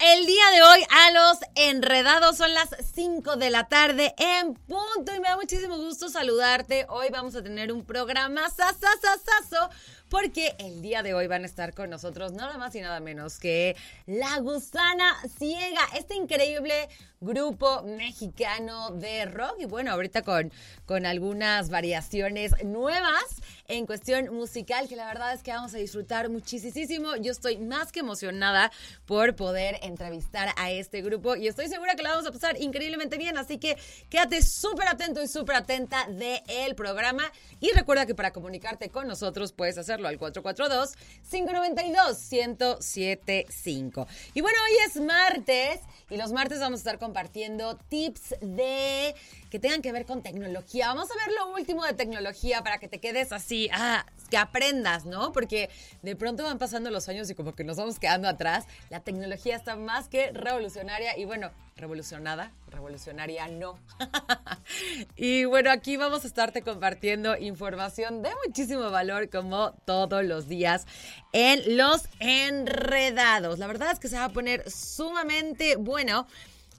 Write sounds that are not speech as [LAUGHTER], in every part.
El día de hoy a los enredados. Son las 5 de la tarde en punto y me da muchísimo gusto saludarte. Hoy vamos a tener un programa sasasasaso porque el día de hoy van a estar con nosotros nada más y nada menos que La Gusana Ciega, este increíble grupo mexicano de rock. Y bueno, ahorita con, con algunas variaciones nuevas en cuestión musical que la verdad es que vamos a disfrutar muchísimo. Yo estoy más que emocionada por poder entrevistar a este grupo y estoy segura que la vamos a pasar increíblemente bien, así que quédate súper atento y súper atenta del el programa. Y recuerda que para comunicarte con nosotros puedes hacerlo al 442-592-1075. Y bueno, hoy es martes y los martes vamos a estar compartiendo tips de que tengan que ver con tecnología. Vamos a ver lo último de tecnología para que te quedes así, ah, que aprendas, ¿no? Porque de pronto van pasando los años y como que nos vamos quedando atrás. La tecnología está más que revolucionaria y bueno, revolucionada, revolucionaria no. [LAUGHS] y bueno, aquí vamos a estarte compartiendo información de muchísimo valor como todos los días en los enredados. La verdad es que se va a poner sumamente bueno.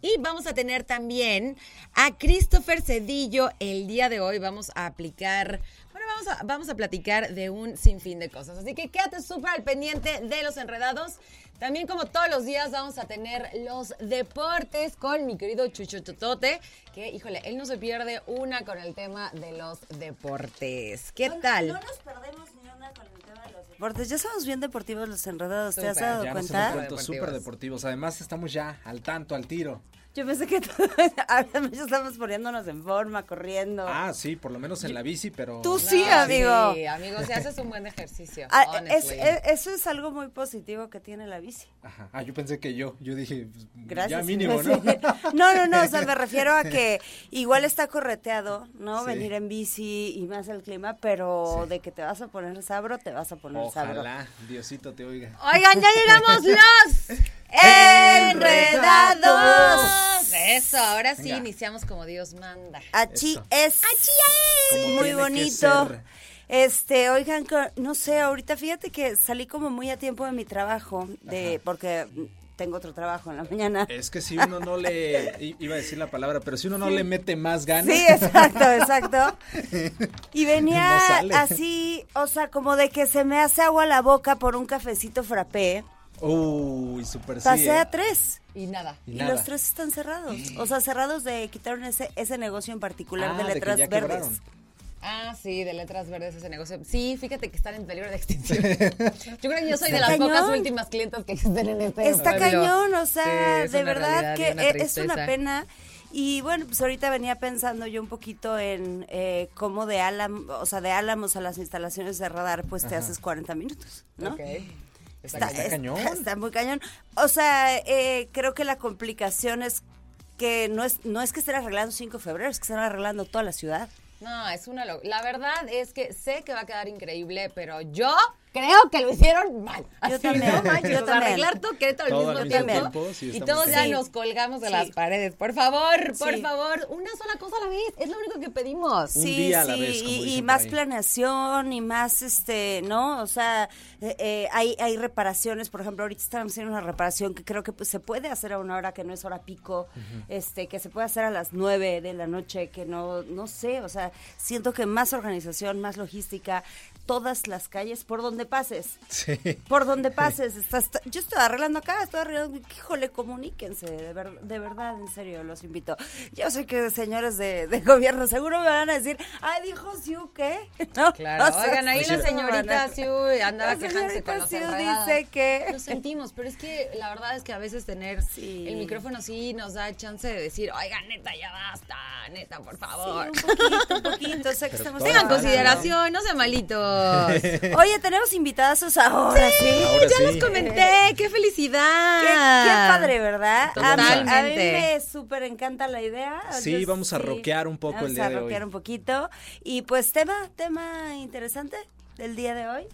Y vamos a tener también a Christopher Cedillo. El día de hoy vamos a aplicar, bueno, vamos a, vamos a platicar de un sinfín de cosas. Así que quédate súper al pendiente de los enredados. También como todos los días vamos a tener los deportes con mi querido Chucho Totote, que híjole, él no se pierde una con el tema de los deportes. ¿Qué No- tal? No nos perdemos ni una con el tema de los deportes. Ya somos bien deportivos los enredados, ¿te has dado Ya nos hemos cuenta? súper deportivos. Además, estamos ya al tanto, al tiro. Yo pensé que todos, [LAUGHS] ya estamos poniéndonos en forma, corriendo. Ah, sí, por lo menos en la bici, pero... Tú sí, No, amigo. Sí, amigo, si haces un buen ejercicio. Ah, es- honestly. es- eso es algo muy positivo que tiene la bici. Ajá. Ah, yo pensé que yo. Yo dije, pues, Gracias. ya mínimo, ¿no? [LAUGHS] No, no, no, o sea, me [LAUGHS] refiero a que igual está correteado, ¿no? Sí. Venir en bici y más el clima, pero Sí. de que te vas a poner sabro, te vas a poner sabro. Ojalá Diosito te oiga. Oigan, ya llegamos los enredados. Eso, ahora sí Venga. iniciamos como Dios manda. Eso. es Como muy tiene que bonito. Este, oigan, no sé, ahorita fíjate que salí como muy a tiempo de mi trabajo, de Ajá. porque tengo otro trabajo en la mañana. Es que si uno no le... Iba a decir la palabra, pero si uno no le mete más ganas... Sí, exacto, exacto. [LAUGHS] Y venía No así, o sea, como de que se me hace agua la boca por un cafecito frappé. Uy, súper sí. Pasé ¿eh? a tres. Y nada. Y Y, nada. los tres están cerrados. O sea, cerrados de quitaron ese, ese negocio en particular Ah, de de que letras ya verdes. quebraron. Ah, sí, de letras verdes ese negocio. Sí, fíjate que están en peligro de extinción. [LAUGHS] Yo creo que yo soy de las pocas últimas clientes que existen en este Está pueblo. cañón, o sea, de verdad realidad que una e- es una pena. Y bueno, pues ahorita venía pensando yo un poquito en eh, cómo de Álamo, o sea, de Álamos a las instalaciones de radar, pues te Ajá. haces 40 minutos, ¿no? Ok. Está Está, Está es- cañón. está muy cañón. O sea, eh, creo que la complicación es que no es, no es que estén arreglando 5 de febrero, es que están arreglando toda la ciudad. No, es una lo- La verdad es que sé que va a quedar increíble, pero yo creo que lo hicieron mal. Yo Así, también, no manches, yo o sea, también. arreglar todo Querétaro al mismo tiempo. tiempo, sí, y todos ya nos colgamos de Sí. las paredes. Por favor, por Sí. favor, una sola cosa a la vez. Es lo único que pedimos. Un Sí, día a la sí, vez, como y, más ahí. planeación y más, este, ¿no? O sea, eh, eh, hay, hay reparaciones, por ejemplo, ahorita estamos haciendo una reparación que creo que pues, se puede hacer a una hora que no es hora pico, este, que se puede hacer a las nueve de la noche, que no, no sé, o sea, siento que más organización, más logística, todas las calles, por donde pases, Sí. por donde pases, estás, yo estoy arreglando acá, estoy arreglando, híjole, comuníquense, de, ver- de verdad, en serio, los invito. Yo sé que señores de, de gobierno seguro me van a decir, ay, dijo Siu, ¿qué? [LAUGHS] ¿No? Claro, O sea, oigan, ahí la sí, señorita. Siu andaba La quejándose con señorita los Siu dice que- Lo sentimos, pero es que la verdad es que a veces tener Sí. el micrófono sí nos da chance de decir, oigan, neta, ya basta, neta, por favor. Sí, un poquito, un poquito, sé que estamos... Tengan consideración, no sean malitos. [LAUGHS] Oye, tenemos invitadazos ahora, ¿sí? Ahora ya sí. les comenté, qué felicidad. Qué, qué padre, ¿verdad? A mí, a mí Totalmente. me súper encanta la idea. Sí, vamos a rockear un poco vamos el día a de hoy. rockear un poquito. Y pues tema, tema interesante del día de hoy.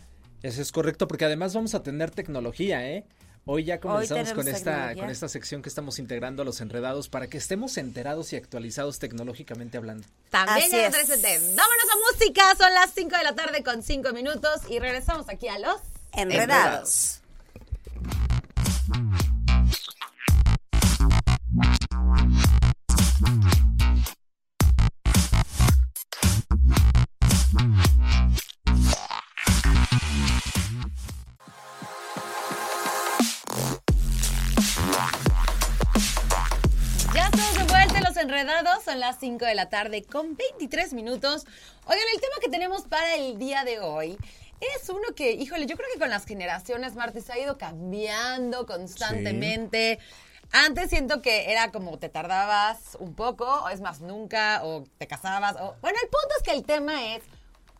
Eso es correcto, porque además vamos a tener tecnología, ¿eh? Hoy ya comenzamos con esta, tecnología. con esta sección que estamos integrando a los enredados para que estemos enterados y actualizados tecnológicamente hablando. También Así ya es. 370. Vámonos a música, son las 5 de la tarde con 5 minutos y regresamos aquí a los Enredados. Son las 5 de la tarde con 23 minutos. Oigan, el tema que tenemos para el día de hoy es uno que, híjole, yo creo que con las generaciones, Martis, ha ido cambiando constantemente. Antes siento que era como te tardabas un poco, o es más, nunca, o te casabas. O... Bueno, el punto es que el tema es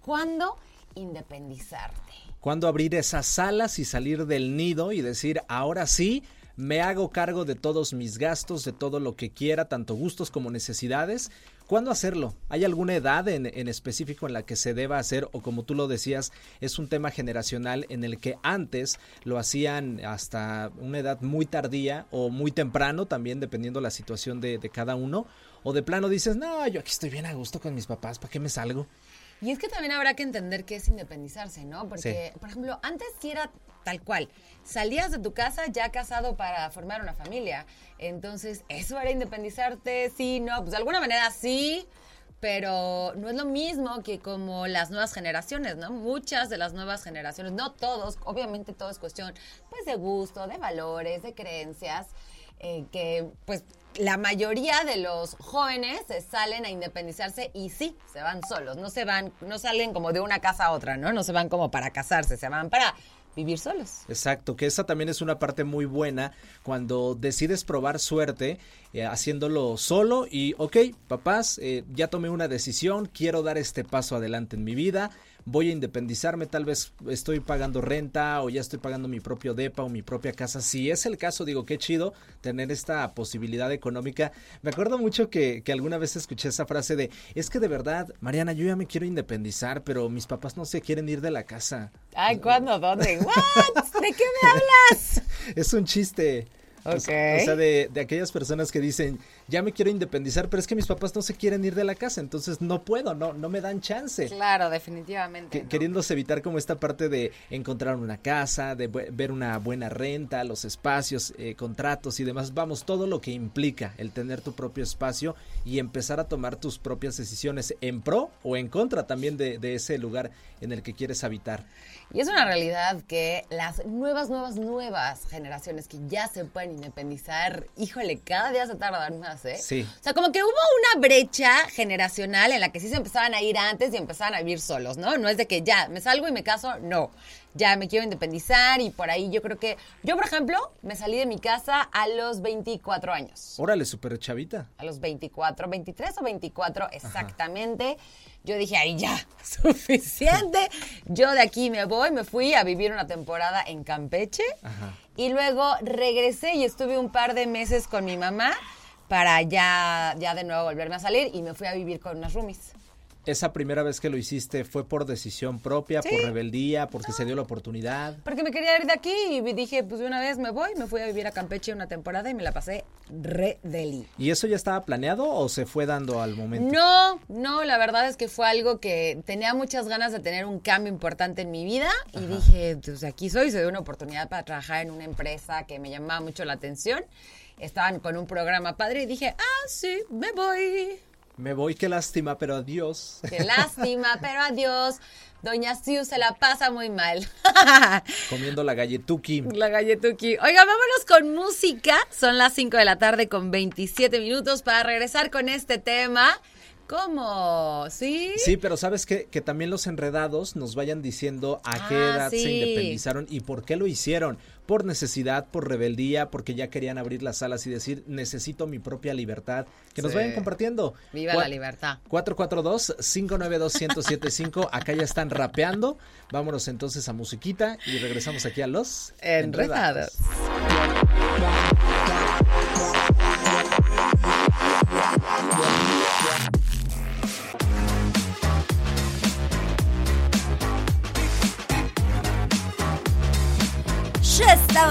cuándo independizarte. Cuándo abrir esas alas y salir del nido y decir, ahora sí, me hago cargo de todos mis gastos, de todo lo que quiera, tanto gustos como necesidades. ¿Cuándo hacerlo? ¿Hay alguna edad en, en específico en la que se deba hacer o como tú lo decías, es un tema generacional en el que antes lo hacían hasta una edad muy tardía o muy temprano, también dependiendo la situación de, de cada uno? O de plano dices, no, yo aquí estoy bien a gusto con mis papás, ¿para qué me salgo? Y es que también habrá que entender qué es independizarse, ¿no? Porque, por ejemplo, antes sí era tal cual. Salías de tu casa ya casado para formar una familia. Entonces, ¿eso era independizarte? Sí, no. Pues de alguna manera sí, pero no es lo mismo que como las nuevas generaciones, ¿no? Muchas de las nuevas generaciones, no todos, obviamente todo es cuestión, pues, de gusto, de valores, de creencias, eh, que, pues, la mayoría de los jóvenes salen a independizarse y sí, se van solos, no se van, no salen como de una casa a otra, ¿no? No se van como para casarse, se van para vivir solos. Exacto, que esa también es una parte muy buena cuando decides probar suerte eh, haciéndolo solo y, ok, papás, eh, ya tomé una decisión, quiero dar este paso adelante en mi vida, voy a independizarme, tal vez estoy pagando renta o ya estoy pagando mi propio depa o mi propia casa. Si es el caso, digo, qué chido tener esta posibilidad económica. Me acuerdo mucho que, que alguna vez escuché esa frase de, es que de verdad, Mariana, yo ya me quiero independizar, pero mis papás no se quieren ir de la casa. Ay, ¿cuándo? ¿Dónde? [LAUGHS] ¿What? ¿De qué me hablas? Es un chiste. O Ok. sea, o sea, de, de aquellas personas que dicen, ya me quiero independizar, pero es que mis papás no se quieren ir de la casa, entonces no puedo, no, no me dan chance. Claro, definitivamente. Que- ¿no? Queriéndose evitar como esta parte de encontrar una casa, de ver una buena renta, los espacios, eh, contratos y demás. Vamos, todo lo que implica el tener tu propio espacio y empezar a tomar tus propias decisiones en pro o en contra también de, de ese lugar en el que quieres habitar. Y es una realidad que las nuevas, nuevas, nuevas generaciones que ya se pueden independizar, híjole, cada día se tardan más, ¿eh? Sí. O sea, como que hubo una brecha generacional en la que sí se empezaban a ir antes y empezaban a vivir solos, ¿no? No es de que ya, me salgo y me caso, no. Ya me quiero independizar y por ahí yo creo que... Yo, por ejemplo, me salí de mi casa a los 24 años. Órale, súper chavita. A los 24, 23 o 24 exactamente. Yo dije, ahí ya, [LAUGHS] suficiente. Yo de aquí me voy, me fui a vivir una temporada en Campeche. Ajá. Y luego regresé y estuve un par de meses con mi mamá para ya, ya de nuevo volverme a salir y me fui a vivir con unas roomies. Esa primera vez que lo hiciste fue por decisión propia, Sí. por rebeldía, porque se dio la oportunidad. Porque me quería ir de aquí y dije, pues de una vez me voy, me fui a vivir a Campeche una temporada y me la pasé re deli. ¿Y eso ya estaba planeado o se fue dando al momento? No, no, la verdad es que fue algo que tenía muchas ganas de tener un cambio importante en mi vida y dije, pues aquí soy, se dio una oportunidad para trabajar en una empresa que me llamaba mucho la atención. Estaban con un programa padre y dije, ah, sí, me voy. Me voy, qué lástima, pero adiós. Qué [LAUGHS] lástima, pero adiós. Doña Siu se la pasa muy mal. [LAUGHS] Comiendo la galletuki. La galletuki. Oiga, vámonos con música. Son las 5 de la tarde con 27 minutos para regresar con este tema. ¿Cómo? ¿Sí? Sí, pero sabes qué? que también los enredados nos vayan diciendo a qué Ah, edad se independizaron y por qué lo hicieron. Por necesidad, por rebeldía, porque ya querían abrir las alas y decir, necesito mi propia libertad. Que nos vayan compartiendo. Viva la libertad. 442-592-1075. Acá ya están rapeando. Vámonos entonces a musiquita y regresamos aquí a los Enredados.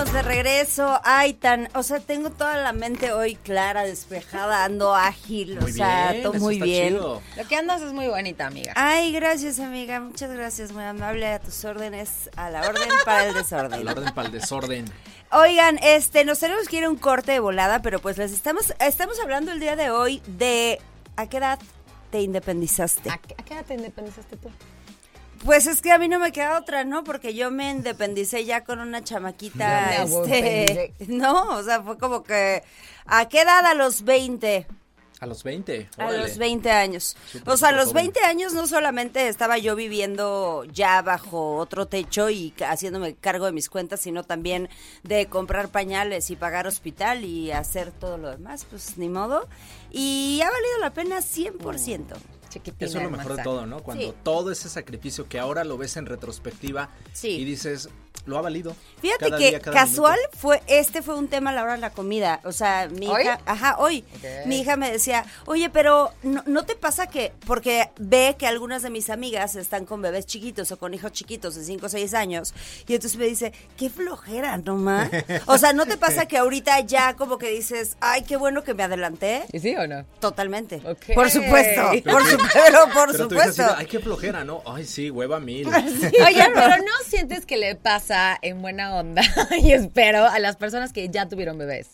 De regreso. Ay, tan, o sea, tengo toda la mente hoy clara, despejada, ando ágil, Muy o sea, bien, todo eso muy está bien. chido. Lo que andas es muy bonita, amiga. Ay, gracias, amiga. Muchas gracias, muy amable. A tus órdenes, a la orden para el desorden. El orden para el desorden. Oigan, este, nos tenemos que ir a un corte de volada, pero pues les estamos, estamos hablando el día de hoy de a qué edad te independizaste. ¿A, qué- a qué edad te independizaste tú? Pues es que a mí no me queda otra, ¿no? Porque yo me independicé ya con una chamaquita, este, [LAUGHS] no, o sea, fue como que, ¿a qué edad? A los 20. A los 20. A los 20 años. O sea, a los joven. 20 años no solamente estaba yo viviendo ya bajo otro techo y haciéndome cargo de mis cuentas, sino también de comprar pañales y pagar hospital y hacer todo lo demás, pues ni modo. Y ha valido la pena 100%. Chiquitina. Eso es lo mejor de todo, ¿no? Cuando Sí. todo ese sacrificio que ahora lo ves en retrospectiva Sí. y dices, lo ha valido. Fíjate Cada que día, cada casual minuto. fue, este fue un tema a la hora de la comida. O sea, mi ¿Hoy? hija, ajá, hoy. Mi hija me decía, oye, pero no, ¿no te pasa que, porque ve que algunas de mis amigas están con bebés chiquitos o con hijos chiquitos de 5 o 6 años, y entonces me dice, qué flojera, ¿no, ma? [LAUGHS] O sea, ¿no te pasa que ahorita ya como que dices, ay, qué bueno que me adelanté? ¿Y sí o no? Totalmente. Por supuesto, Pero por, tú- su- pero por Pero así supuesto. de, ay, qué flojera, ¿no? Ay, sí, hueva mil. [LAUGHS] Oye, pero ¿no sientes que le pasa en buena onda? [LAUGHS] y espero a las personas que ya tuvieron bebés.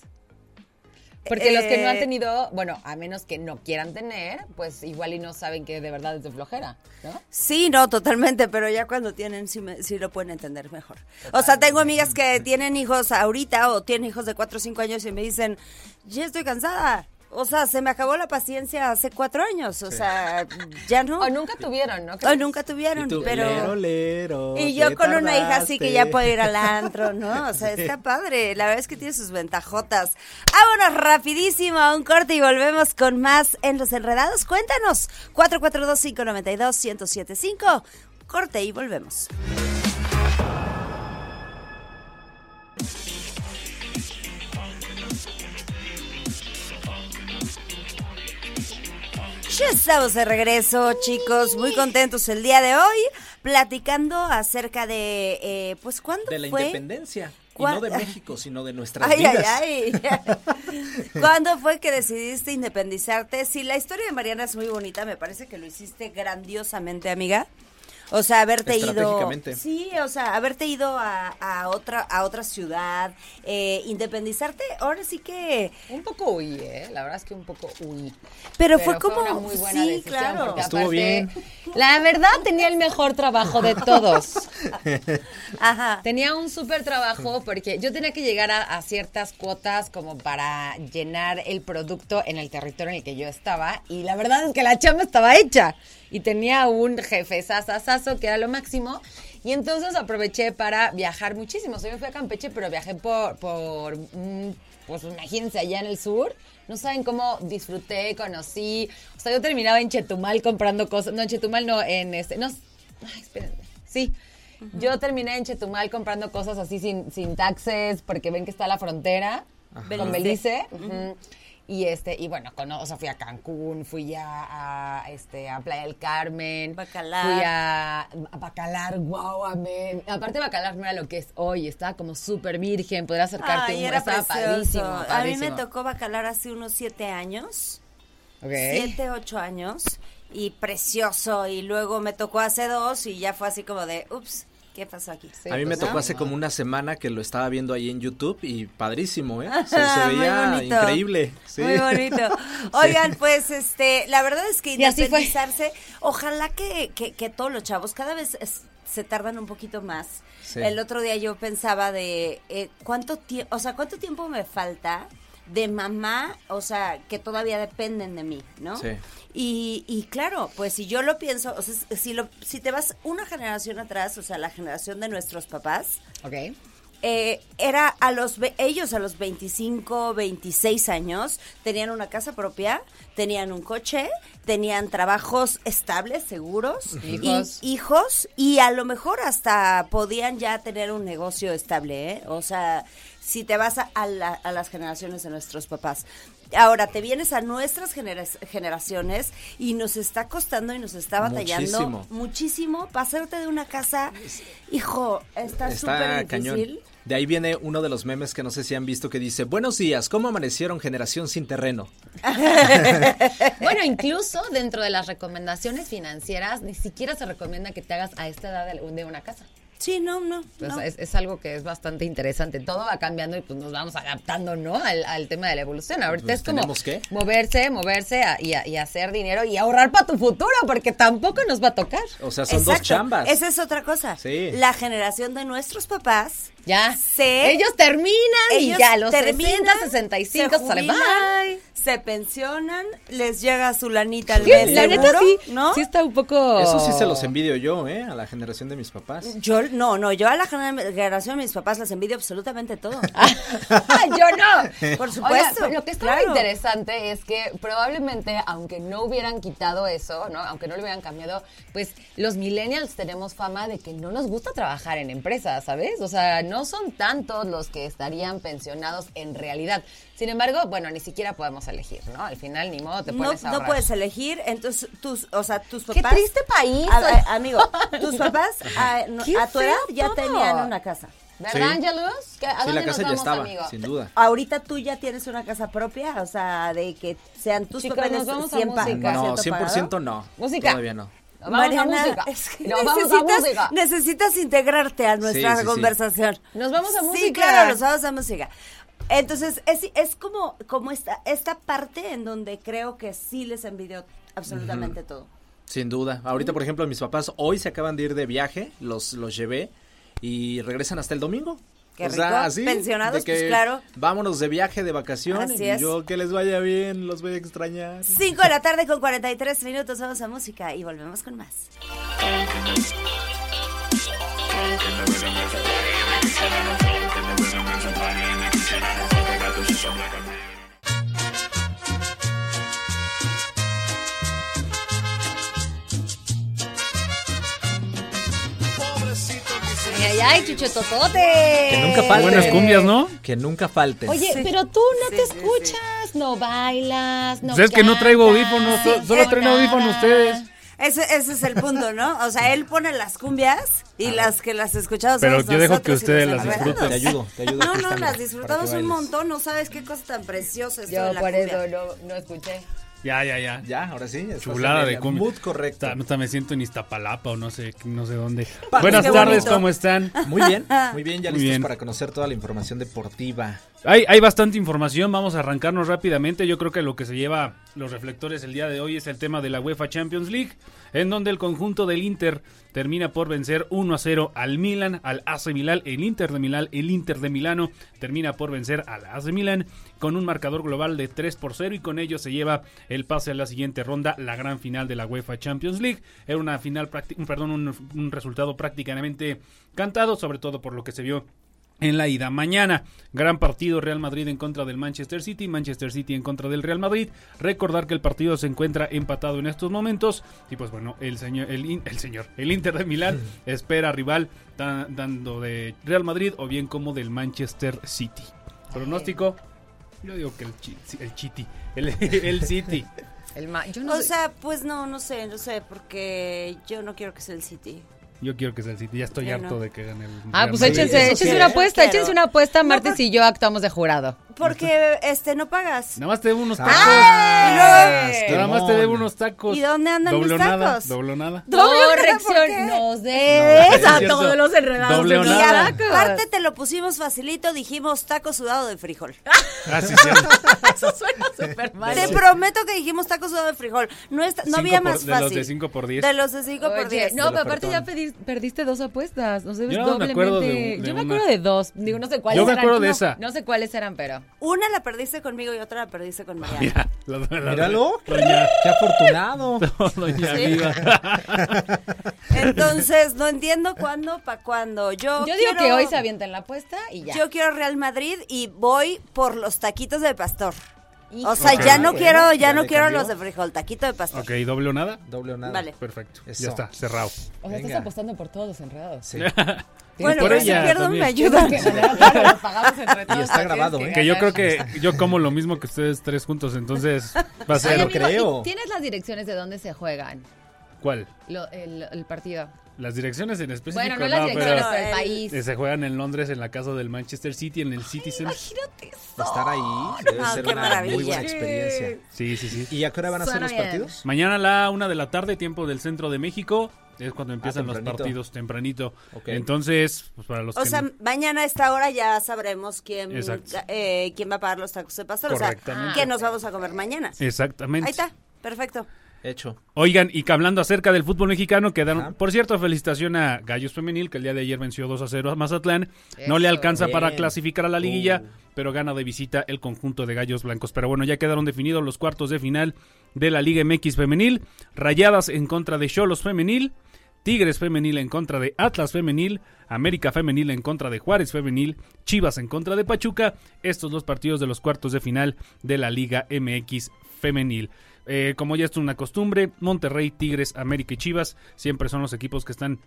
Porque los que no han Eh. tenido, bueno, a menos que no quieran tener, pues igual y no saben que de verdad es de flojera, ¿no? Sí, no, totalmente, pero ya cuando tienen sí, me- sí lo pueden entender mejor. O sea, tengo amigas que tienen hijos ahorita o tienen hijos de 4 o 5 años y me dicen, ya estoy cansada. O sea, se me acabó la paciencia hace cuatro años. O sea, ya no. O nunca tuvieron, ¿no? O nunca Y tuvieron, tú, pero... lero, lero, Y yo con una hija así que ya puedo ir al antro, ¿no? O sea, está [LAUGHS] padre. La verdad es que tiene sus ventajotas. Vámonos rapidísimo a un corte y volvemos con más en Los Enredados. Cuéntanos. 442-592-1075. Corte y volvemos. Ya estamos de regreso, chicos, muy contentos el día de hoy, platicando acerca de, eh, pues, ¿cuándo De la fue? independencia. Y ¿Cuál- no de [LAUGHS] México, sino de nuestras Ay, ay, vidas. ay. [LAUGHS] ¿Cuándo fue que decidiste independizarte? Sí, la historia de Mariana es muy bonita, me parece que lo hiciste grandiosamente, amiga. O sea, haberte ido. Sí, o sea, haberte ido a, a otra a otra ciudad, eh, independizarte. Ahora sí que. Un poco huí, ¿eh? La verdad es que un poco huí. Pero, fue como. una muy buena sí, claro. Estuvo aparte, bien. La verdad tenía el mejor trabajo de todos. [LAUGHS] Ajá. Tenía un súper trabajo porque yo tenía que llegar a, a ciertas cuotas como para llenar el producto en el territorio en el que yo estaba y la verdad es que la chamba estaba hecha y tenía un jefe sasasazo que era lo máximo y entonces aproveché para viajar muchísimo. O sea, yo fui a Campeche pero viajé por, por mm, pues imagínense allá en el sur. No saben cómo disfruté, conocí. O sea, yo terminaba en Chetumal comprando cosas. No, en Chetumal no, en este. No, ay, espérenme. Sí. Yo terminé en Chetumal comprando cosas así sin, sin taxes, porque ven que está la frontera con Belice. Y este, y bueno, cono- o sea, fui a Cancún, fui ya a este a Playa del Carmen, Bacalar. fui a, a Bacalar, wow, amén. Aparte Bacalar no era lo que es hoy, estaba como súper virgen, poder acercarte, Ay, un- era estaba precioso. padrísimo, A mí me padrísimo. tocó bacalar hace unos siete años. Ok. siete, ocho años y precioso. Y luego me tocó hace dos y ya fue así como de, ups, ¿qué pasó aquí? Sí, a mí me pues, tocó ¿no? hace como una semana que lo estaba viendo ahí en YouTube y padrísimo, ¿eh? [LAUGHS] Se, veía bonito. increíble. Sí. Muy bonito. [LAUGHS] Oigan, pues este, la verdad es que independizarse, ojalá que, que, que todos los chavos cada vez es- se tardan un poquito más. Sí. El otro día yo pensaba de eh, cuánto tiempo, o sea, cuánto tiempo me falta de mamá, o sea, que todavía dependen de mí, ¿no? Sí. Y, y claro, pues si yo lo pienso, o sea, si, lo, si te vas una generación atrás, o sea, la generación de nuestros papás, Ok. eh, era a los ve- ellos a los 25, 26 años tenían una casa propia, tenían un coche, tenían trabajos estables, seguros, Hijos. y hijos y a lo mejor hasta podían ya tener un negocio estable, ¿eh? O sea, si te vas a, a la- a las generaciones de nuestros papás. Ahora te vienes a nuestras genera- generaciones y nos está costando y nos está batallando Muchísimo. muchísimo pasarte de una casa, hijo, está Está súper cañón. difícil. De ahí viene uno de los memes que no sé si han visto que dice, buenos días, ¿cómo amanecieron generación sin terreno? [LAUGHS] Bueno, [LAUGHS] incluso dentro de las recomendaciones financieras, ni siquiera se recomienda que te hagas a esta edad de una casa. Sí, no, no. Pues no. es, es algo que es bastante interesante. Todo va cambiando y pues nos vamos adaptando, ¿no? Al, al tema de la evolución. Ahorita Pues es como que. moverse, moverse a- y, a- y hacer dinero y ahorrar para tu futuro, porque tampoco nos va a tocar. O sea, son dos chambas. Esa es otra cosa. Sí. La generación de nuestros papás. Ya. Se- Ellos terminan Ellos y ya a los terminan, 60, 65 se sale jubilan, bye. Se pensionan, les llega su lanita al Sí, mes la neta sí, ¿no? sí está un poco... Eso sí se los envidio yo, ¿eh? A la generación de mis papás. Yo, no, no, yo a la generación de mis papás les envidio absolutamente todo. [LAUGHS] Yo no. Por supuesto, lo que está claro. interesante es que probablemente, aunque no hubieran quitado eso, ¿no? Aunque no lo hubieran cambiado, pues los millennials tenemos fama de que no nos gusta trabajar en empresas, ¿sabes? O sea, no son tantos los que estarían pensionados en realidad. Sin embargo, bueno, ni siquiera podemos elegir, ¿no? Al final, ni modo, te No, pones a no ahorrar. puedes elegir, entonces tus, o sea, tus Qué papás. triste país. A- a- amigo, tus papás a, [LAUGHS] no- Qué a tu edad ya todo. tenían una casa. ¿Verdad, Sí. Angelus? ¿Qué- ¿A Sí, dónde la nos casa ya vamos, estaba, amigo? sin duda. Ahorita tú ya tienes una casa propia, o sea, de que sean tus Chicos, papeles nos vamos a 100 pa- música. No, 100% pagado. no. Música. Todavía no. Vamos Mariana, a música. es [LAUGHS] que Nos vamos a necesitas, música. necesitas integrarte a nuestra Sí, sí, sí. conversación. Nos vamos a Sí, música. claro, nos vamos a música. Entonces, es, es como, como esta, esta parte en donde creo que sí les envidio absolutamente todo. Sin duda. Ahorita, por ejemplo, mis papás hoy se acaban de ir de viaje, los, los llevé y regresan hasta el domingo. Qué rico. Pensionados, pues, claro. Vámonos de viaje, de vacaciones. Así y es. yo que les vaya bien, los voy a extrañar. 5 de la tarde con 43 minutos, vamos a música y volvemos con más. Ay, chuchototote. Que nunca falten. Buenas cumbias, ¿no? Que nunca falten. Oye, Sí. pero tú no Sí, te sí, sí. escuchas, no bailas, no Pues es que no traigo audífonos, solo traen audífonos ustedes. Ese, ese es el punto, ¿no? O sea, él pone las cumbias y las que las escuchamos Pero yo dejo que ustedes las disfruten. Te ayudo, te ayudo No, no, las disfrutamos un montón, no sabes qué cosa tan preciosa de Yo la por cumbia. eso no, no escuché. Ya, ya, ya. Ya, ahora sí. Chulada de cumbia. Mood correcto. Hasta- me siento en Iztapalapa o no sé, no sé dónde. [LAUGHS] Buenas tardes. ¿cómo están? Muy bien, muy bien, ya Muy listos bien. para conocer toda la información deportiva. Hay, hay bastante información, vamos a arrancarnos rápidamente. Yo creo que lo que se lleva los reflectores el día de hoy es el tema de la UEFA Champions League, en donde el conjunto del Inter termina por vencer 1 a 0 al Milan, al AC Milán, el Inter de Milán, el Inter de Milano termina por vencer al AC Milán con un marcador global de 3 por 0 y con ello se lleva el pase a la siguiente ronda, la gran final de la UEFA Champions League. Era una final, perdón, un resultado prácticamente cantado, sobre todo por lo que se vio en la ida. Mañana, gran partido Real Madrid en contra del Manchester City, Manchester City en contra del Real Madrid. Recordar que el partido se encuentra empatado en estos momentos y pues bueno, el señor el, señor, el Inter de Milán espera rival dando de Real Madrid o bien como del Manchester City. Pronóstico, yo digo que el chi- el Chiti, el, [LAUGHS] el City. El ma- yo no O sé- sea, pues no, no sé, no sé, porque yo no quiero que sea el City. Yo quiero que sea el City, ya estoy harto no. de que gane el Ah, Real pues Madrid. échense, échense sí, una apuesta, échense una apuesta, Martes por- y yo actuamos de jurado. Porque, este, no pagas. Nada más te debo unos tacos. ¡Ay! Nada más te debo unos tacos. ¿Y dónde andan Doble mis tacos? doble o nada. Doble o nada, ¿por Corrección, nos No, des es a todos los enredados. Doble de nada. aparte te lo pusimos facilito, dijimos taco sudado de frijol. Ah, sí, cierto. Eso suena súper mal. Te prometo que dijimos taco sudado de frijol. No, está, no había por- más de fácil. los de 5 por 10. De los de 5 por Oye, 10. no, pero aparte ya pedis- perdiste dos apuestas. No sé, Yo no me doblemente. acuerdo de- de Yo me una. acuerdo de dos. Digo, no sé cuáles Yo me eran. acuerdo de No, esa. No sé cuáles eran, pero. Una la perdiste conmigo y otra la perdiste con Mariana. Mira, la- la- Míralo. Doña, Qué afortunado. doña [LAUGHS] Sí. Viva. [LAUGHS] Entonces, no entiendo cuándo pa' cuándo. Yo, Yo digo quiero- que hoy se avienta en la apuesta y ya. Yo quiero Real Madrid y voy por los taquitos de pastor. Hijo. O sea, ya no quiero, ya ya no quiero cambió. los de frijol, taquito de pastor. Ok, doble o nada. Doble o nada. Vale. Perfecto. Eso. Ya está, cerrado. O sea, estás apostando por todos los enredados. Sí. [LAUGHS] Bueno, por pero si ella pierdo también. me ayudan. Todos, está grabado, ¿eh? Que yo creo que [LAUGHS] yo como lo mismo que ustedes tres juntos, entonces va a ser. amigo, creo. ¿y ¿Tienes las direcciones de dónde se juegan ¿Cuál? lo- el, el partido? Las direcciones en específico. Bueno, no las pero direcciones, pero el el- país. se juegan en Londres en la casa del Manchester City, en el Citizen. Imagínate eso. Estar ahí debe Ah, ser una maravilla. muy buena experiencia. Sí, sí, sí. ¿Y a qué hora van a ser los bien. partidos? Mañana a la una de la tarde, tiempo del centro de México. Es cuando empiezan los Ah, partidos tempranito. Entonces, pues para los O que sea, no- mañana a esta hora ya sabremos quién, eh, quién va a pagar los tacos de pastor. O sea, qué nos vamos a comer mañana. Exactamente. Ahí está, perfecto. Hecho. Oigan, y que hablando acerca del fútbol mexicano, quedaron, Ajá. por cierto, felicitación a Gallos Femenil, que el día de ayer venció 2 a 0 a Mazatlán. No le alcanza para clasificar a la liguilla, Uh. pero gana de visita el conjunto de Gallos Blancos. Pero bueno, ya quedaron definidos los cuartos de final de la Liga MX Femenil. Rayadas en contra de Cholos Femenil. Tigres Femenil en contra de Atlas Femenil, América Femenil en contra de Juárez Femenil, Chivas en contra de Pachuca, estos dos partidos de los cuartos de final de la Liga MX Femenil. Eh, como ya es una costumbre, Monterrey, Tigres, América y Chivas siempre son los equipos que están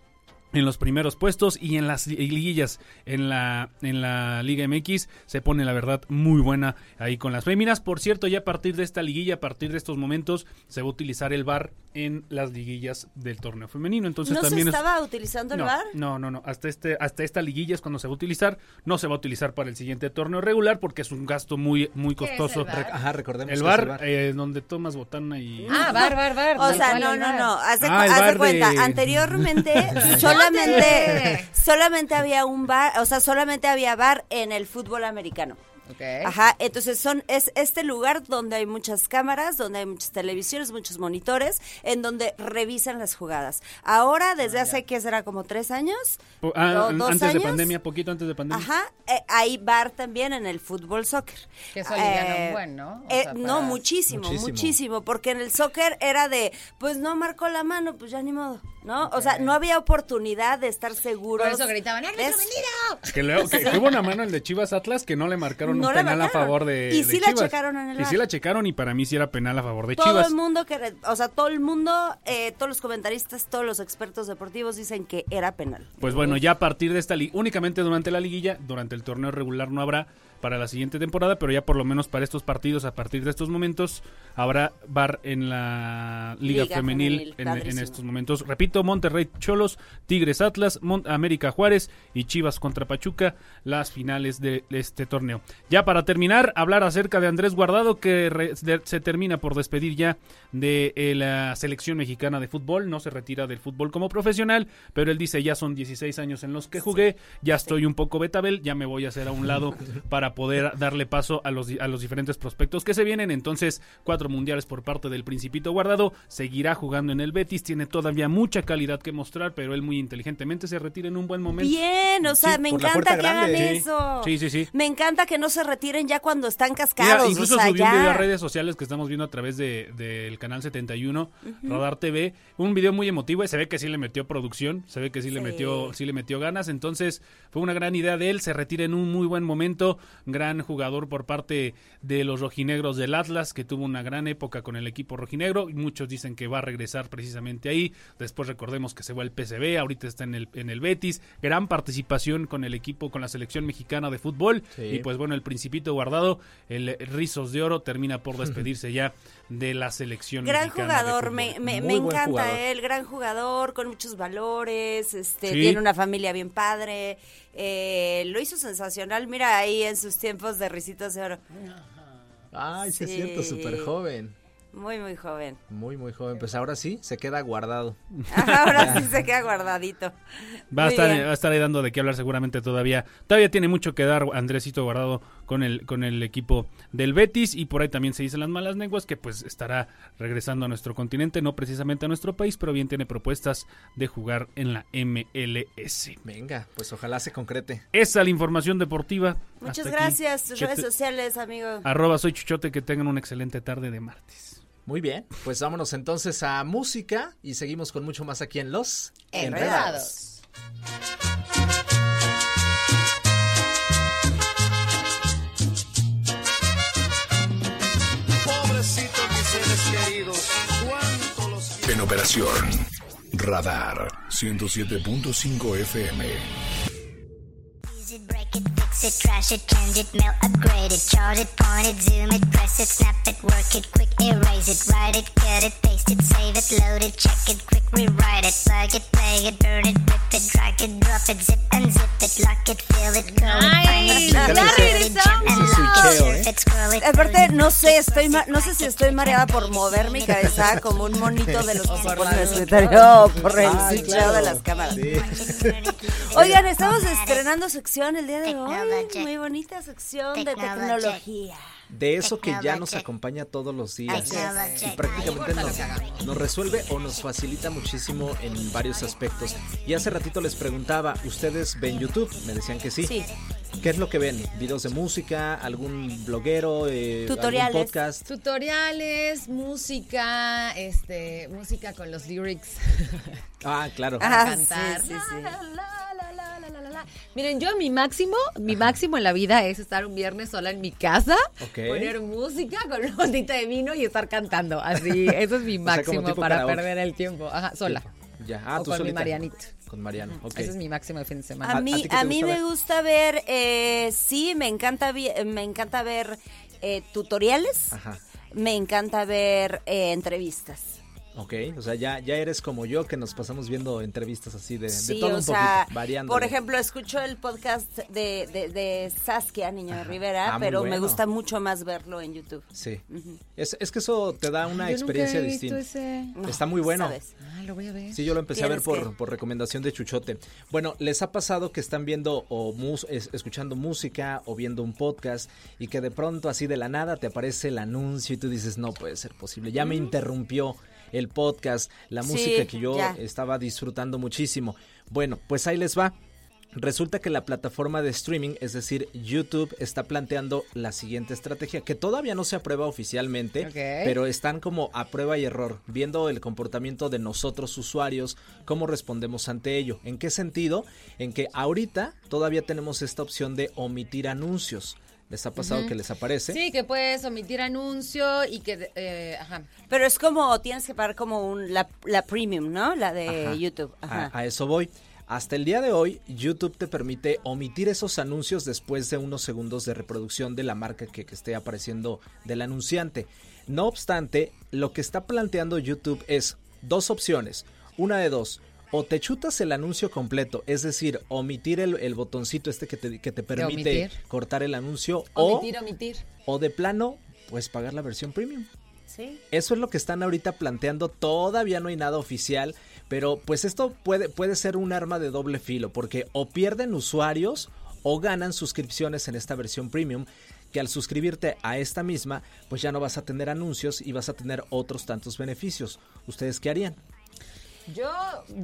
en los primeros puestos y en las li- liguillas en la en la Liga MX se pone la verdad muy buena ahí con las féminas. Por cierto, ya a partir de esta liguilla, a partir de estos momentos se va a utilizar el VAR en las liguillas del torneo femenino. Entonces ¿No se también es- estaba utilizando el no, bar? No, no, no. Hasta este, hasta esta liguilla es cuando se va a utilizar. No se va a utilizar para el siguiente torneo regular porque es un gasto muy, muy ¿Qué es el costoso. VAR? Ajá, recordemos El bar, eh, donde tomas botana y. Ah, bar, bar, bar. O tal sea, no, no, no. Haz de, Ah, el haz de cuenta, anteriormente [LAUGHS] solamente, solamente había un bar, o sea, solamente había bar en el fútbol americano. Ok. Ajá, entonces son es este lugar donde hay muchas cámaras, donde hay muchas televisiones, muchos monitores, en donde revisan las jugadas. Ahora, desde hace que será como tres años, Po- ah, dos antes de pandemia, poquito antes de pandemia. Ajá, eh, hay bar también en el fútbol soccer. Que eso aliviana un buen, ¿no? O eh, no, muchísimo, muchísimo, Muchísimo. porque en el soccer era de, pues no marcó la mano, pues ya ni modo, ¿no? O sea, no había oportunidad de estar seguros. Por eso gritaban, ¡árbitro ¿Ves? vendido! Que, le- que- que hubo una mano el de Chivas Atlas que no le marcaron No un penal a favor de, Y de sí la checaron en el Y sí VAR. la checaron y para mí sí era penal a favor de Todo Chivas. el mundo que, o sea, todo el mundo, eh, todos los comentaristas, todos los expertos deportivos dicen que era penal. Pues bueno, ya a partir de esta únicamente durante la liguilla, durante el torneo regular no habrá para la siguiente temporada, pero ya por lo menos para estos partidos, a partir de estos momentos, habrá bar en la Liga, Liga Femenil, Femenil, en, estos momentos. Repito, Monterrey Cholos, Tigres Atlas, América Juárez y Chivas contra Pachuca, las finales de este torneo. Ya para terminar, hablar acerca de Andrés Guardado, que re- de- se termina por despedir ya de eh, la selección mexicana de fútbol, no se retira del fútbol como profesional, pero él dice, ya son 16 años en los que jugué, ya estoy un poco betabel, ya me voy a hacer a un lado [LAUGHS] para poder darle paso a los, a los diferentes prospectos que se vienen, entonces cuatro mundiales por parte del Principito Guardado, seguirá jugando en el Betis, tiene todavía mucha calidad que mostrar, pero él muy inteligentemente se retira en un buen momento. Bien, o sea, Sí, me encanta que hagan eso. Sí, sí, sí. Me encanta que no se retiren ya cuando están Mira, cascados. incluso o sea, un video a redes sociales que estamos viendo a través de- del canal 71, Radar TV, un video muy emotivo y se ve que sí le metió producción, se ve que sí, le Sí. metió sí le metió ganas, entonces fue una gran idea de él, se retira en un muy buen momento, gran jugador por parte de los rojinegros del Atlas, que tuvo una gran época con el equipo rojinegro, y muchos dicen que va a regresar precisamente ahí, después recordemos que se va al PCB, ahorita está en el, en el Betis, gran participación con el equipo, con la selección mexicana de fútbol, Sí. y pues bueno, el Principito Guardado, el Rizos de Oro, termina por [LAUGHS] despedirse ya de la selección Gran mexicana jugador, me, me, encanta él, gran jugador, con muchos valores, este, Sí. tiene una familia bien padre, eh, lo hizo sensacional, mira ahí en sus tiempos de risitos de oro, Ay, sí, es Sí. cierto, súper joven. muy, muy joven. Muy, muy joven. Pues ahora sí, se queda guardado. [LAUGHS] Ahora sí se queda guardadito. Va a, estar, va a estar ahí dando de qué hablar seguramente todavía. Todavía tiene mucho que dar Andresito Guardado con el, con el equipo del Betis y por ahí también se dicen las malas lenguas que pues estará regresando a nuestro continente, no precisamente a nuestro país, pero bien tiene propuestas de jugar en la MLS. Venga, pues ojalá se concrete. Esa la información deportiva. Muchas Hasta gracias, tus redes sociales, amigo. Arroba soy Chuchote, que tengan una excelente tarde de martes. Muy bien, pues vámonos entonces a música y seguimos con mucho más aquí en Los Enredados. En operación Radar 107.5 FM. Box it, trash it, change it, mail, upgrade it, chart it, point it, zoom it, press it, snap it, work it, quick erase it, write it, cut it, paste it, save it, load it, check it, quick rewrite it, plug it, play it, burn it, rip it, drag it, drop it, zip and zip it, lock it, fill it, curl it, find it, Aparte, no sé, estoy ma- no sé si estoy mareada por mover mi cabeza como un monito de los [LAUGHS] escritorio o por el switcheo de las cámaras. [LAUGHS] Oigan, estamos estrenando sección el día de hoy. Muy bonita sección de tecnología. De eso que ya nos acompaña todos los días. Technology. Y prácticamente nos, nos resuelve o nos facilita muchísimo en varios aspectos. Y hace ratito les preguntaba, ¿ustedes ven YouTube? Me decían que sí. Sí. ¿Qué es lo que ven? ¿Videos de música? ¿Algún bloguero? Eh, Tutoriales. ¿Algún podcast? Tutoriales, música, este, música con los lyrics. Ah, claro. [LAUGHS] Ah, cantar. sí, sí, sí. Miren, yo mi máximo, mi máximo en la vida es estar un viernes sola en mi casa, poner música con una botita de vino y estar cantando. Así, [LAUGHS] eso es mi O sea, como máximo para karaoke. perder el tiempo. Ajá, sola. Ya. Ah, O tú con mi solita. Marianito. Con Mariano, ok. Ese es mi máximo de fin de semana. ¿A- A a mí, te a mí gusta me ver? gusta ver, eh, sí, me encanta, vi- me encanta ver eh, tutoriales, Ajá. me encanta ver eh, entrevistas. Ok, o sea, ya, ya eres como yo que nos pasamos viendo entrevistas así de, de Sí, todo o un sea, poquito, variando. por ejemplo, escucho el podcast de, de, de Saskia, Niño de Rivera, Ah, pero me gusta mucho más verlo en YouTube. Sí. es, es que eso te da una Yo experiencia nunca he visto distinta. ese. No, Está muy bueno. ¿sabes? Ah, lo voy a ver. Sí, yo lo empecé a ver por, que- por recomendación de Chuchote. Bueno, ¿les ha pasado que están viendo o mus- es- escuchando música o viendo un podcast y que de pronto así de la nada te aparece el anuncio y tú dices, no puede ser posible, ya me interrumpió el podcast, la Sí, música que yo ya. estaba disfrutando muchísimo? Bueno, pues ahí les va. Resulta que la plataforma de streaming, es decir, YouTube, está planteando la siguiente estrategia, que todavía no se aprueba oficialmente, pero están como a prueba y error, viendo el comportamiento de nosotros usuarios, cómo respondemos ante ello. ¿En qué sentido? En que ahorita todavía tenemos esta opción de omitir anuncios. ¿Les ha pasado que les aparece? Sí, que puedes omitir anuncio y que, eh, ajá. Pero es como, tienes que pagar como un, la, la premium, ¿no? La de Ajá. YouTube. Ajá. A, a eso voy. Hasta el día de hoy, YouTube te permite omitir esos anuncios después de unos segundos de reproducción de la marca que, que esté apareciendo del anunciante. No obstante, lo que está planteando YouTube es dos opciones. Una de dos. O te chutas el anuncio completo, es decir, omitir el, el botoncito este que te, que te permite cortar el anuncio. Omitir, o, omitir. o de plano, pues pagar la versión premium. Sí. Eso es lo que están ahorita planteando. Todavía no hay nada oficial, pero pues esto puede, puede ser un arma de doble filo, porque o pierden usuarios o ganan suscripciones en esta versión premium, que al suscribirte a esta misma, pues ya no vas a tener anuncios y vas a tener otros tantos beneficios. ¿Ustedes qué harían? Yo,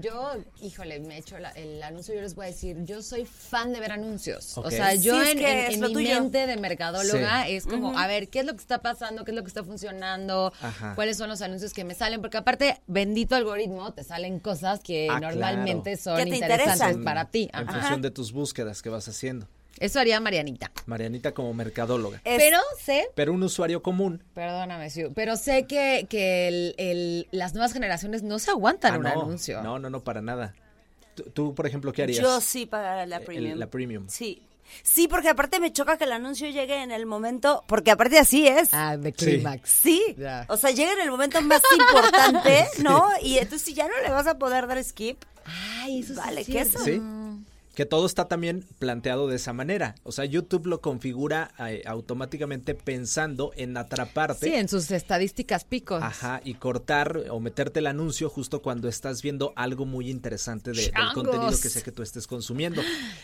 yo, híjole, me he hecho la- el anuncio, yo les voy a decir, yo soy fan de ver anuncios. O sea, yo Sí, en, que en- es en lo mi tuyo. mente de mercadóloga Sí. es como, a ver, ¿qué es lo que está pasando? ¿Qué es lo que está funcionando? Ajá. ¿Cuáles son los anuncios que me salen? Porque aparte, bendito algoritmo, te salen cosas que Ah, normalmente son interesantes interesan. para ti. En Ajá. función de tus búsquedas que vas haciendo. Eso haría Marianita. Marianita como mercadóloga. Es- Pero sé Pero un usuario común. Perdóname, Siu, pero sé que, que el- el- las nuevas generaciones no se aguantan Ah, un no, anuncio. No, no, no, para nada. Tú, tú, por ejemplo, ¿qué harías? Yo sí pagaría la El- premium. la premium. Sí. Sí, porque aparte me choca que el anuncio llegue en el momento, porque aparte así es. Ah, de Sí. clímax. Sí, Ya. o sea, llega en el momento más importante, [LAUGHS] ¿no? Y entonces si ya no le vas a poder dar skip, Ay, eso sí Vale, es ¿qué cierto. eso? Sí. Que todo está también planteado de esa manera. O sea, YouTube lo configura eh, automáticamente pensando en atraparte. Sí, en sus estadísticas picos. Ajá, y cortar o meterte el anuncio justo cuando estás viendo algo muy interesante de- del contenido que sea que tú estés consumiendo.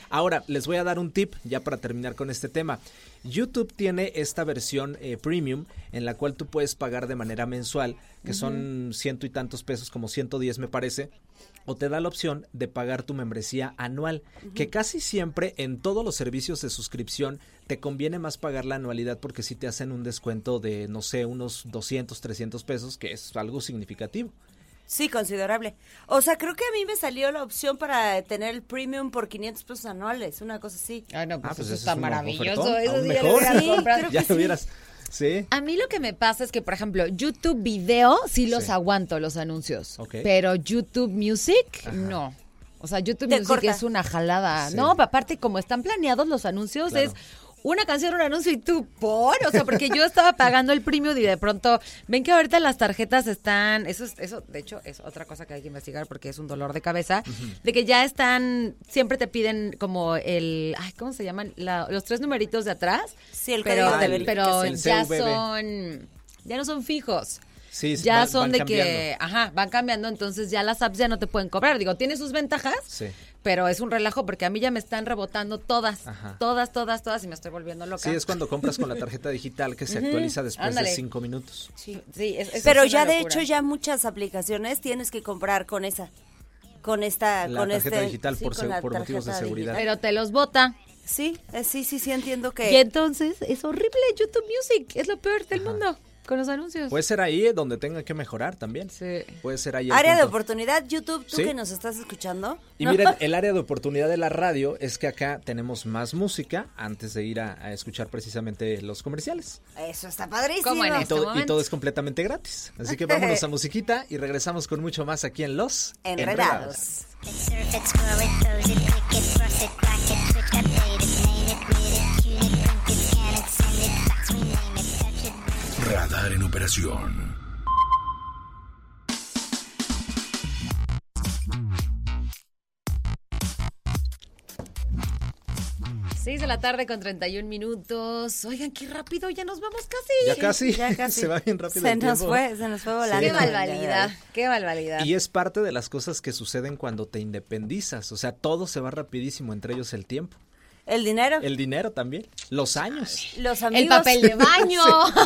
Ahora, les voy a dar un tip ya para terminar con este tema. YouTube tiene esta versión eh, premium en la cual tú puedes pagar de manera mensual, que son ciento y tantos pesos, como 110 me parece, o te da la opción de pagar tu membresía anual, que casi siempre en todos los servicios de suscripción te conviene más pagar la anualidad porque si te hacen un descuento de, no sé, unos 200, 300 pesos, que es algo significativo. sí, considerable. O sea, creo que a mí me salió la opción para tener el premium por 500 pesos anuales, una cosa así. Ay, no, pues Ah, pues eso está es maravilloso. ofertón, Eso sí ya lo Sí, comprado. [LAUGHS] ya sí. Sí. A mí lo que me pasa es que, por ejemplo, YouTube Video sí los Sí. aguanto los anuncios, pero YouTube Music no. O sea, YouTube Te Music corta. es una jalada. Sí. No, aparte, como están planeados los anuncios, Claro. es una canción, un anuncio y tú por. O sea, porque yo estaba pagando el premium y de pronto ven que ahorita las tarjetas están. Eso, es, eso de hecho, es otra cosa que hay que investigar porque es un dolor de cabeza. De que ya están. Siempre te piden como el. Ay, ¿cómo se llaman? La- los tres numeritos de atrás. Sí, el pero, código de pero ya CVV. son. Ya no son fijos. Sí, ya son van de cambiando. que, ajá, van cambiando, entonces ya las apps ya no te pueden cobrar. Digo, tiene sus ventajas, Sí. Pero es un relajo porque a mí ya me están rebotando todas, Ajá. todas, todas, todas y me estoy volviendo loca. Sí, es cuando compras con la tarjeta digital que se actualiza después ándale. de cinco minutos. Sí, sí, es- es- Pero es ya de hecho ya muchas aplicaciones tienes que comprar con esa, con esta, La con tarjeta este, digital por con se- la por motivos de seguridad. digital. Pero te los bota. Sí, eh, sí, sí, sí entiendo Y que entonces es horrible YouTube Music, es lo peor del mundo con los anuncios. Puede ser ahí donde tenga que mejorar también. Sí. Puede ser ahí el área de oportunidad YouTube, tú Sí. que nos estás escuchando. Y miren, el área de oportunidad de la radio es que acá tenemos más música antes de ir a, a escuchar precisamente los comerciales. Eso está padrísimo. ¿Cómo en Y Este todo, y momento. todo es completamente gratis. Así que vámonos a musiquita y regresamos con mucho más aquí en Los Enredados. Surf operación. Seis de la tarde con 31 minutos. Oigan, qué rápido, ya nos vamos casi. Ya casi, Ya casi. [LAUGHS] se va bien rápido Se el nos tiempo. fue, se nos fue volando. Qué barbaridad, qué barbaridad. Y es parte de las cosas que suceden cuando te independizas. O sea, todo se va rapidísimo, entre ellos el tiempo. El dinero, El dinero también. Los años. los amigos. El papel de baño. [LAUGHS]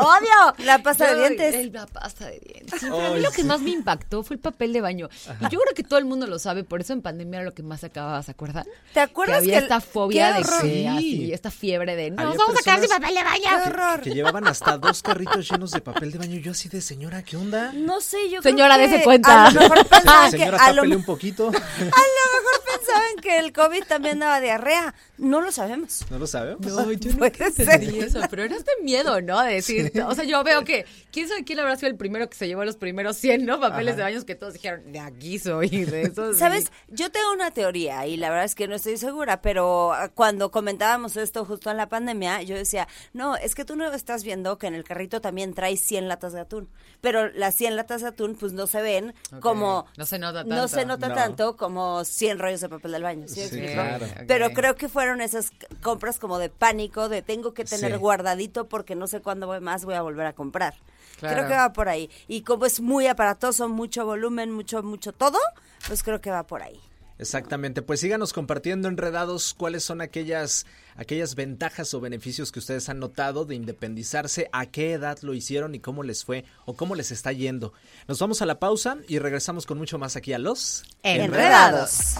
Odio. La pasta de dientes. el- la pasta de dientes. Sí, pero a mí lo que sí. más me impactó fue el papel de baño. Y yo creo que todo el mundo lo sabe, por eso en pandemia era lo que más se acababa, ¿se acuerdan? ¿Te acuerdas que había que el- esta fobia de que Sí. así, esta fiebre de no, Había vamos a sacar personas- papel de ¡Qué baño. horror! Que llevaban hasta dos carritos llenos de papel de baño. Yo así de señora, ¿qué onda? No sé, yo Señora, creo que dese cuenta. A lo mejor pensaban que Señora, a lo, un poquito. [LAUGHS] a lo mejor pensaban que el COVID también daba diarrea. No lo sabemos. ¿No lo sabemos? No, yo ser. entendí eso, pero era este miedo, ¿no? De decir, o sea, yo veo que, ¿quién sabe quién habrá sido el primero que se llevó los primeros 100, ¿no? Papeles de baños que todos dijeron, de aquí soy, de eso sí". ¿Sabes? Yo tengo una teoría y la verdad es que no estoy segura, pero ah, cuando comentábamos esto justo en la pandemia, yo decía, no, es que tú no estás viendo que en el carrito también traes 100 latas de atún, pero las 100 latas de atún pues no se ven como... No se nota No tanto. se nota No. tanto como 100 rollos de papel del baño. ¿sí Sí, claro. Pero creo que fueron esas compras como de pánico, de tengo que tener Sí. guardadito porque no sé cuándo voy más voy a volver a comprar. Claro. Creo que va por ahí. Y como es muy aparatoso, mucho volumen, mucho, mucho todo, pues creo que va por ahí. Exactamente, pues síganos compartiendo enredados cuáles son aquellas aquellas ventajas o beneficios que ustedes han notado de independizarse, a qué edad lo hicieron y cómo les fue o cómo les está yendo. Nos vamos a la pausa y regresamos con mucho más aquí a los Enredados.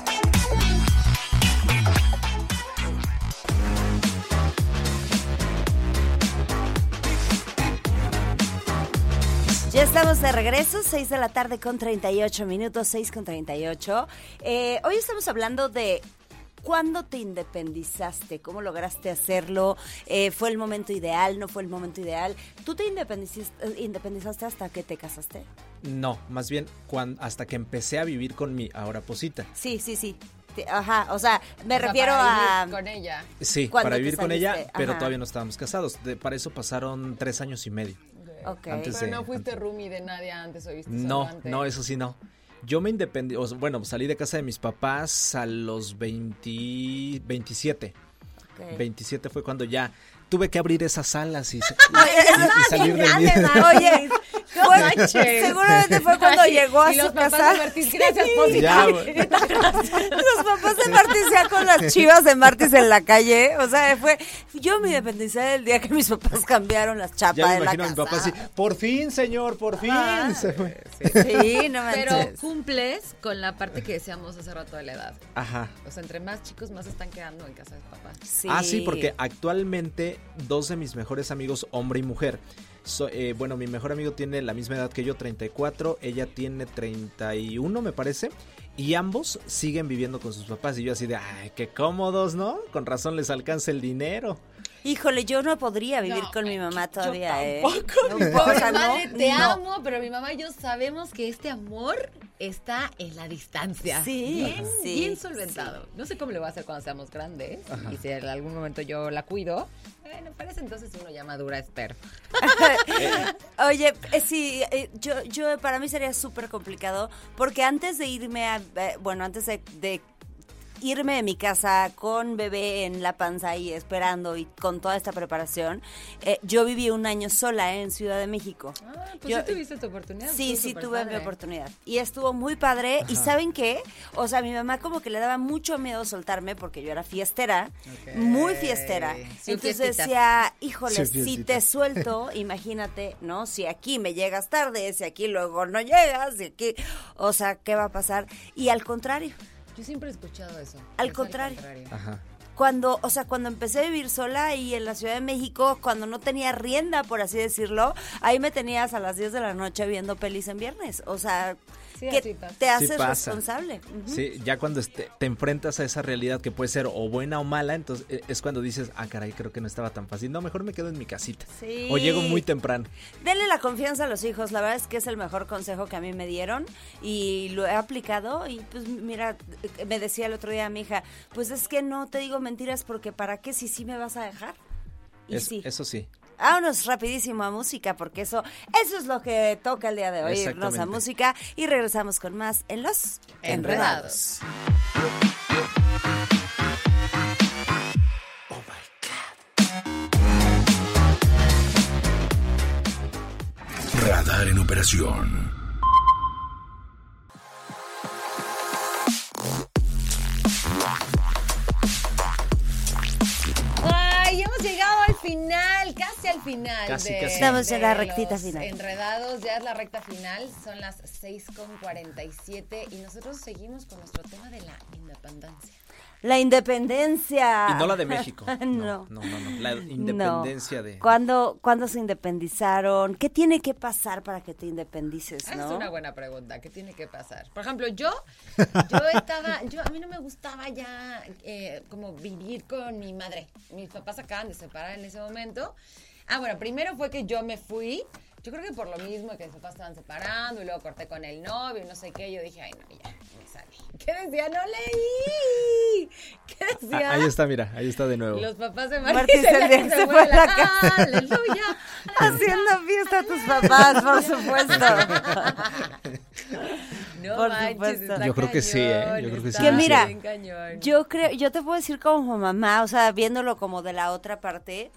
Ya estamos de regreso, 6 de la tarde con 38 minutos, 6 con 38. Eh, hoy estamos hablando de cuándo te independizaste, cómo lograste hacerlo, Eh, fue el momento ideal, no fue el momento ideal. ¿Tú te independizaste, independizaste hasta que te casaste? No, más bien hasta que empecé a vivir con mi ahora posita. Sí, sí, sí. Ajá, o sea, me O sea, refiero para a... vivir con ella. Sí, ¿Cuándo para vivir con ella, pero Ajá. todavía no estábamos casados. De- para eso pasaron tres años y medio. Ok. Antes Pero de- no fuiste roomie de nadie antes, ¿o viste No, antes? no, eso sí no. Yo me independí, bueno, salí de casa de mis papás a los 20, 27. ok. 27 fue cuando ya tuve que abrir esas alas y, [LAUGHS] y- y salir ma. [LAUGHS] Oye, fue- seguramente fue cuando llegó a y los su papás casa. de gracias, Posita. Ya, güey. [LAUGHS] Los papás de Martis ya con las chivas de Martis en la calle. O sea, fue. Yo me independicé el día que mis papás cambiaron las chapas Ya me de la imagino a mi casa. papá así, por fin, señor, por fin. Ah. Se fue. Sí, no Pero manches. cumples con la parte que decíamos hace rato de la edad. Ajá. O sea, entre más chicos, más están quedando en casa de papá. Sí. Ah, sí, porque actualmente dos de mis mejores amigos, hombre y mujer, so- eh, bueno, mi mejor amigo tiene la misma edad que yo, 34, ella tiene 31, me parece, y ambos siguen viviendo con sus papás. Y yo así de, ay, qué cómodos, ¿no? Con razón les alcanza el dinero. Híjole, yo no podría vivir No, con mi mamá todavía, ¿eh? tampoco. No, sea, no, madre, te no. amo, pero mi mamá y yo sabemos que este amor está en la distancia. Sí, Bien, sí, bien solventado. No sé cómo le voy a hacer cuando seamos grandes. Y si en algún momento yo la cuido. Bueno, parece entonces uno ya madura, espero. [LAUGHS] Oye, eh, sí, eh, yo, yo para mí sería súper complicado porque antes de irme a, eh, bueno, antes de, de irme de mi casa con bebé en la panza y esperando y con toda esta preparación, eh, yo viví un año sola en Ciudad de México. Ah, pues Yo- sí tuviste tu oportunidad. Sí, sí tuve mi oportunidad. Y estuvo muy padre. ¿Y saben qué? O sea, mi mamá como que le daba mucho miedo soltarme porque yo era fiestera, Ok. muy fiestera. Sí, Entonces fiestita. decía, híjole, Sí, si te suelto, imagínate, ¿no? Si aquí me llegas tarde, si aquí luego no llegas, si aquí, o sea, ¿qué va a pasar? Y al contrario, Yo siempre he escuchado eso. Al Es contrario. Ajá. cuando, o sea, cuando empecé a vivir sola y en la Ciudad de México, cuando no tenía rienda, por así decirlo, ahí me tenías a las 10 de la noche viendo pelis en viernes. O sea, Sí, que te haces responsable. Sí, ya cuando este- te enfrentas a esa realidad que puede ser o buena o mala, entonces eh, es cuando dices, ah, caray, creo que no estaba tan fácil. No, mejor me quedo en mi casita. Sí. O llego muy temprano. Denle la confianza a los hijos, la verdad es que es el mejor consejo que a mí me dieron y lo he aplicado y pues mira, me decía el otro día mi hija, pues es que no te digo mentiras porque para qué si sí me vas a dejar. Y Es- sí. Eso sí. Vámonos rapidísimo a música porque eso, eso es lo que toca el día de hoy, irnos a música y regresamos con más en los Enredados. enredados. Radar en operación. Final, casi al final. Casi, de- casi. Estamos en la rectita final. Enredados, ya es la recta final, son las 6.47 y nosotros seguimos con nuestro tema de la independencia. La independencia. Y no la de México. [LAUGHS] no. No, no, no. no. La independencia No. de. ¿Cuándo, cuándo se independizaron? ¿Qué tiene que pasar para que te independices, Ah, no? Es una buena pregunta, ¿qué tiene que pasar? Por ejemplo, yo, yo estaba, yo a mí no me gustaba ya eh, como vivir con mi madre. Mis papás acaban de separar en ese momento. Ah, bueno, primero fue que yo me fui. Yo creo que por lo mismo que mis papás estaban separando y luego corté con el novio y no sé qué, yo dije, ay, no, ya, me salí. [LAUGHS] ¿Qué decía? No leí. [LAUGHS] ¿Qué decía? Ah, ahí está, mira, ahí está de nuevo. Los papás de Martí Martí Celia se, se fue a la casa. ¡Aleluya! [LAUGHS] Haciendo fiesta a tus papás, por supuesto. No Por manches, supuesto. está Yo creo que sí, ¿eh? Yo creo que sí. Que mira. Yo creo, yo te puedo decir como mamá, o sea, viéndolo como de la otra parte,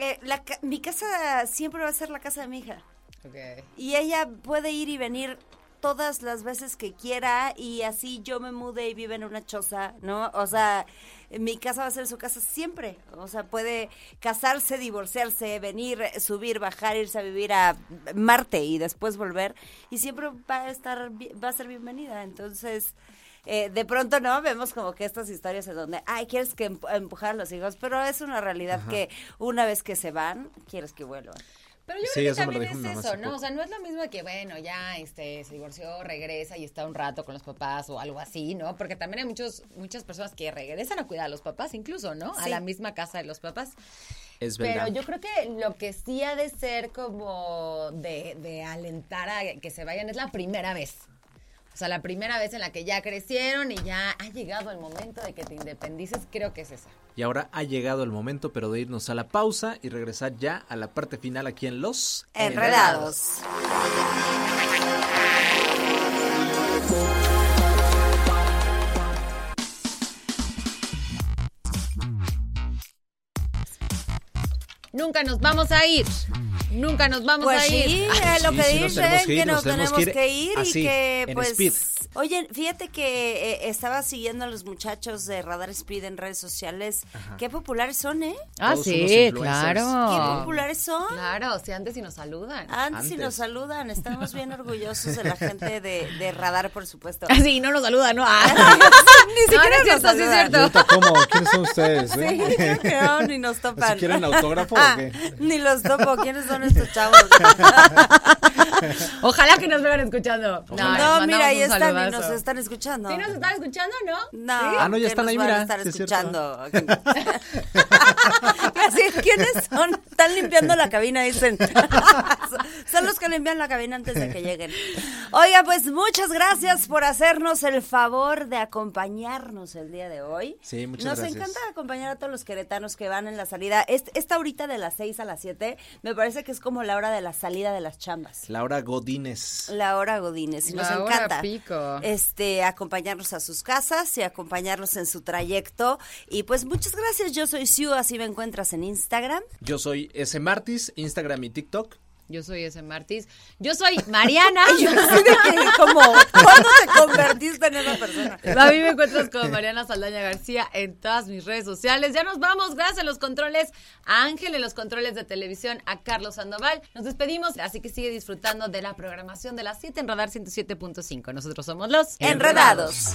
eh, la mi casa siempre va a ser la casa de mi hija. Ok. Y ella puede ir y venir todas las veces que quiera y así yo me mude y vive en una choza, ¿no? O sea, mi casa va a ser su casa siempre. O sea, puede casarse, divorciarse, venir, subir, bajar, irse a vivir a Marte y después volver y siempre va a estar, va a ser bienvenida. Entonces, eh, de pronto, ¿no? Vemos como que estas historias en donde, ay, quieres que empu- empujar a los hijos, pero es una realidad que una vez que se van, quieres que vuelvan. Pero yo Sí, creo que también es eso, ¿no? poco. O sea, no es lo mismo que, bueno, ya este, se divorció, regresa y está un rato con los papás o algo así, ¿no? Porque también hay muchos, muchas personas que regresan a cuidar a los papás, incluso, ¿no? A la misma casa de los papás. Es Pero verdad. yo creo que lo que sí ha de ser como de, de alentar a que se vayan es la primera vez. O sea, la primera vez en la que ya crecieron y ya ha llegado el momento de que te independices, creo que es esa. Y ahora ha llegado el momento, pero de irnos a la pausa y regresar ya a la parte final aquí en Los Enredados. Nunca nos vamos a ir. Nunca nos vamos Pues a ir. sí, Ah, es lo sí, que sí nos dicen, tenemos que ir, que nos nos tenemos tenemos que ir que ir y que pues... Oye, fíjate que eh, estaba siguiendo a los muchachos de Radar Speed en redes sociales. Qué populares son, ¿eh? Ah, Todos sí, claro. Qué populares son. Claro, si antes y nos saludan. Antes, y nos saludan, estamos bien [LAUGHS] orgullosos de la gente de, de Radar, por supuesto. Ah, sí, no nos saludan, ¿no? Ah. [LAUGHS] Ni No, no siquiera es cierto, nos sí es saludan. ¿Y ahorita cómo? ¿Quiénes son ustedes? eh? Sí, creo que no, ni nos [LAUGHS] topan. ¿Si quieren autógrafo o qué? Ni los topo, ¿quiénes son estos chavos? [LAUGHS] Ojalá que nos vengan escuchando. No, No, mira, ahí están y nos están escuchando. ¿Sí nos están escuchando, no? No, Ah, no, ya están nos ahí, van mira, a estar sí es cierto. escuchando. [LAUGHS] Así, ¿quiénes son? Están limpiando la cabina, dicen. [LAUGHS] son los que limpian la cabina antes de que lleguen. Oiga, pues muchas gracias por hacernos el favor de acompañarnos el día de hoy. Sí, muchas Nos gracias. encanta acompañar a todos los queretanos que van en la salida. Est- Esta horita de las 6 a las 7 me parece que es como la hora de la salida de las chambas. Laura Godínez. La hora Godines y nos La hora encanta pico. este acompañarlos a sus casas y acompañarlos en su trayecto y pues muchas gracias yo soy Siu así me encuentras en Instagram Yo soy S. Martis, Instagram y TikTok. Yo soy ese Martis. Yo soy Mariana. [LAUGHS] yo de que como ¿cuándo te convertiste en esa persona? A mí me encuentras como Mariana Saldaña García en todas mis redes sociales. Ya nos vamos. Gracias en los controles a Ángel, en los controles de televisión a Carlos Sandoval. Nos despedimos, así que sigue disfrutando de la programación de las 7 en Radar 107.5. Nosotros somos los Enredados.